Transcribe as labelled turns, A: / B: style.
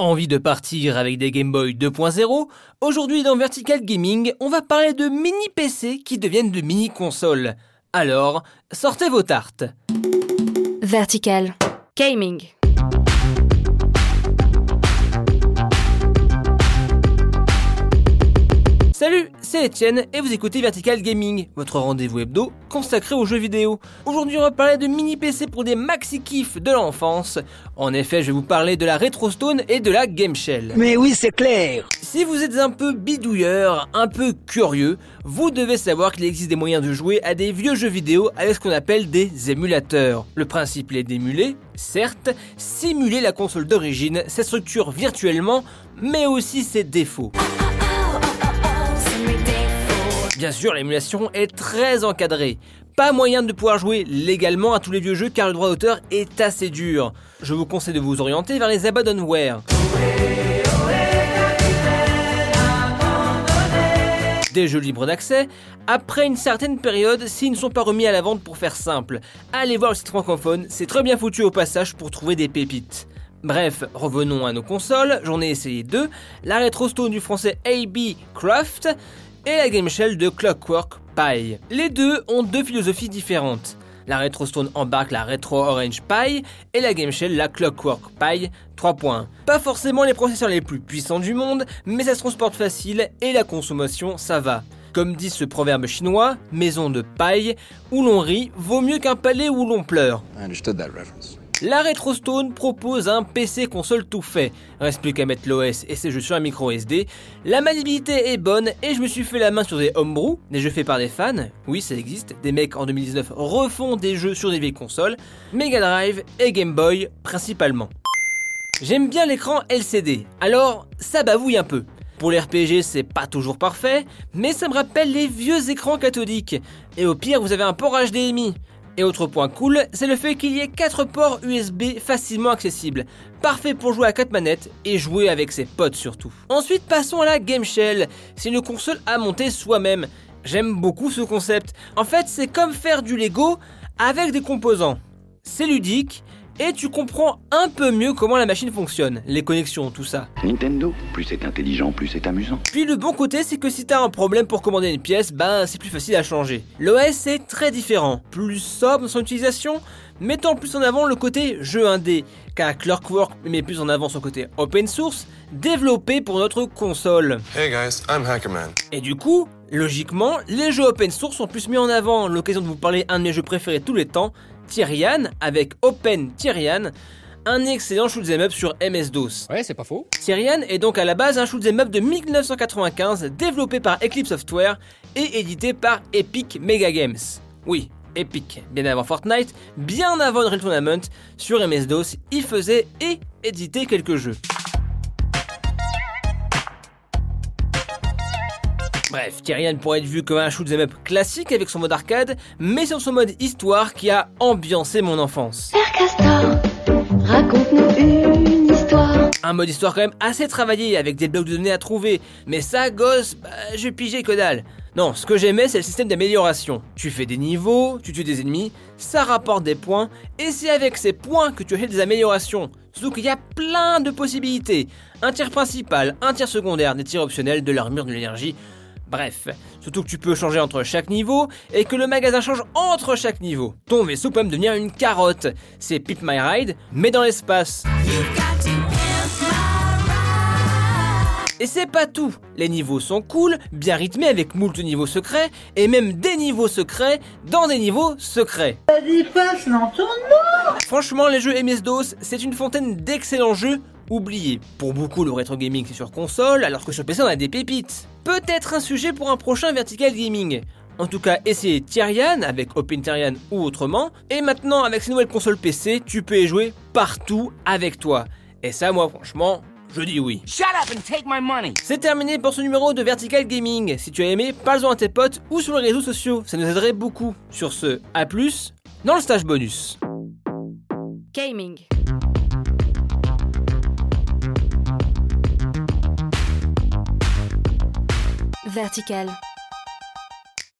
A: Envie de partir avec des Game Boy 2.0 Aujourd'hui dans Vertical Gaming, on va parler de mini PC qui deviennent de mini consoles. Alors, sortez vos tartes.
B: Vertical Gaming.
A: Salut, c'est Etienne et vous écoutez Vertical Gaming, votre rendez-vous hebdo consacré aux jeux vidéo. Aujourd'hui, on va parler de mini PC pour des maxi kiffs de l'enfance. En effet, je vais vous parler de la Retro Stone et de la Game Shell.
C: Mais oui, c'est clair.
A: Si vous êtes un peu bidouilleur, un peu curieux, vous devez savoir qu'il existe des moyens de jouer à des vieux jeux vidéo avec ce qu'on appelle des émulateurs. Le principe est d'émuler, certes, simuler la console d'origine, sa structure virtuellement, mais aussi ses défauts. Bien sûr, l'émulation est très encadrée. Pas moyen de pouvoir jouer légalement à tous les vieux jeux car le droit d'auteur est assez dur. Je vous conseille de vous orienter vers les abandonware. Des jeux libres d'accès, après une certaine période, s'ils ne sont pas remis à la vente pour faire simple. Allez voir le site francophone, c'est très bien foutu au passage pour trouver des pépites. Bref, revenons à nos consoles, j'en ai essayé deux, la Retro du français AB Craft et la Game Shell de Clockwork Pi. Les deux ont deux philosophies différentes. La Retro Stone embarque la Retro Orange Pi et la Game Shell la Clockwork Pi 3 points. Pas forcément les processeurs les plus puissants du monde, mais ça se transporte facile et la consommation ça va. Comme dit ce proverbe chinois, maison de paille, où l'on rit vaut mieux qu'un palais où l'on pleure. La RetroStone propose un PC console tout fait. Reste plus qu'à mettre l'OS et ses jeux sur un micro SD. La maniabilité est bonne et je me suis fait la main sur des homebrew, des jeux faits par des fans. Oui, ça existe. Des mecs en 2019 refont des jeux sur des vieilles consoles. Mega Drive et Game Boy principalement. J'aime bien l'écran LCD. Alors, ça bavouille un peu. Pour les RPG, c'est pas toujours parfait, mais ça me rappelle les vieux écrans cathodiques. Et au pire, vous avez un port HDMI. Et autre point cool, c'est le fait qu'il y ait 4 ports USB facilement accessibles. Parfait pour jouer à 4 manettes et jouer avec ses potes surtout. Ensuite, passons à la Game Shell. C'est une console à monter soi-même. J'aime beaucoup ce concept. En fait, c'est comme faire du Lego avec des composants. C'est ludique et tu comprends un peu mieux comment la machine fonctionne, les connexions, tout ça.
D: Nintendo, plus c'est intelligent, plus c'est amusant.
A: Puis le bon côté, c'est que si t'as un problème pour commander une pièce, ben c'est plus facile à changer. L'OS est très différent, plus sobre dans son utilisation, mettant plus en avant le côté jeu indé, car Clockwork met plus en avant son côté open source, développé pour notre console.
E: Hey guys, I'm Hackerman.
A: Et du coup, logiquement, les jeux open source sont plus mis en avant. L'occasion de vous parler un de mes jeux préférés tous les temps, Tyrian avec Open Tyrian, un excellent shoot'em up sur MS-DOS.
F: Ouais, c'est pas faux.
A: Tyrian est donc à la base un shoot'em up de 1995 développé par Eclipse Software et édité par Epic Mega Games. Oui, Epic, bien avant Fortnite, bien avant Unreal Tournament, sur MS-DOS, il faisait et éditait quelques jeux. Bref, Tyrian pourrait être vu comme un shoot'em up classique avec son mode arcade, mais sur son mode histoire qui a ambiancé mon enfance.
G: Père Castor, raconte-nous une histoire.
A: Un mode histoire quand même assez travaillé avec des blocs de données à trouver, mais ça, gosse, bah, je pigeais que dalle. Non, ce que j'aimais, c'est le système d'amélioration. Tu fais des niveaux, tu tues des ennemis, ça rapporte des points, et c'est avec ces points que tu achètes des améliorations. Surtout qu'il y a plein de possibilités. Un tir principal, un tir secondaire, des tirs optionnels, de l'armure, de l'énergie. Bref, surtout que tu peux changer entre chaque niveau et que le magasin change entre chaque niveau. Ton vaisseau peut même devenir une carotte. C'est Pip My Ride, mais dans l'espace. Et c'est pas tout, les niveaux sont cool, bien rythmés avec moult niveaux secrets, et même des niveaux secrets dans des niveaux secrets. Franchement, les jeux MS-DOS, c'est une fontaine d'excellents jeux oubliés. Pour beaucoup, le rétro gaming c'est sur console, alors que sur PC on a des pépites. Peut-être un sujet pour un prochain Vertical Gaming. En tout cas, essayez Tyrian avec Open Tyrian ou autrement. Et maintenant, avec ces nouvelles consoles PC, tu peux y jouer partout avec toi. Et ça, moi, franchement, je dis oui.
C: Shut up and take my money.
A: C'est terminé pour ce numéro de Vertical Gaming. Si tu as aimé, parle-en à tes potes ou sur les réseaux sociaux. Ça nous aiderait beaucoup. Sur ce, à plus dans le stage bonus.
B: Gaming. Vertical.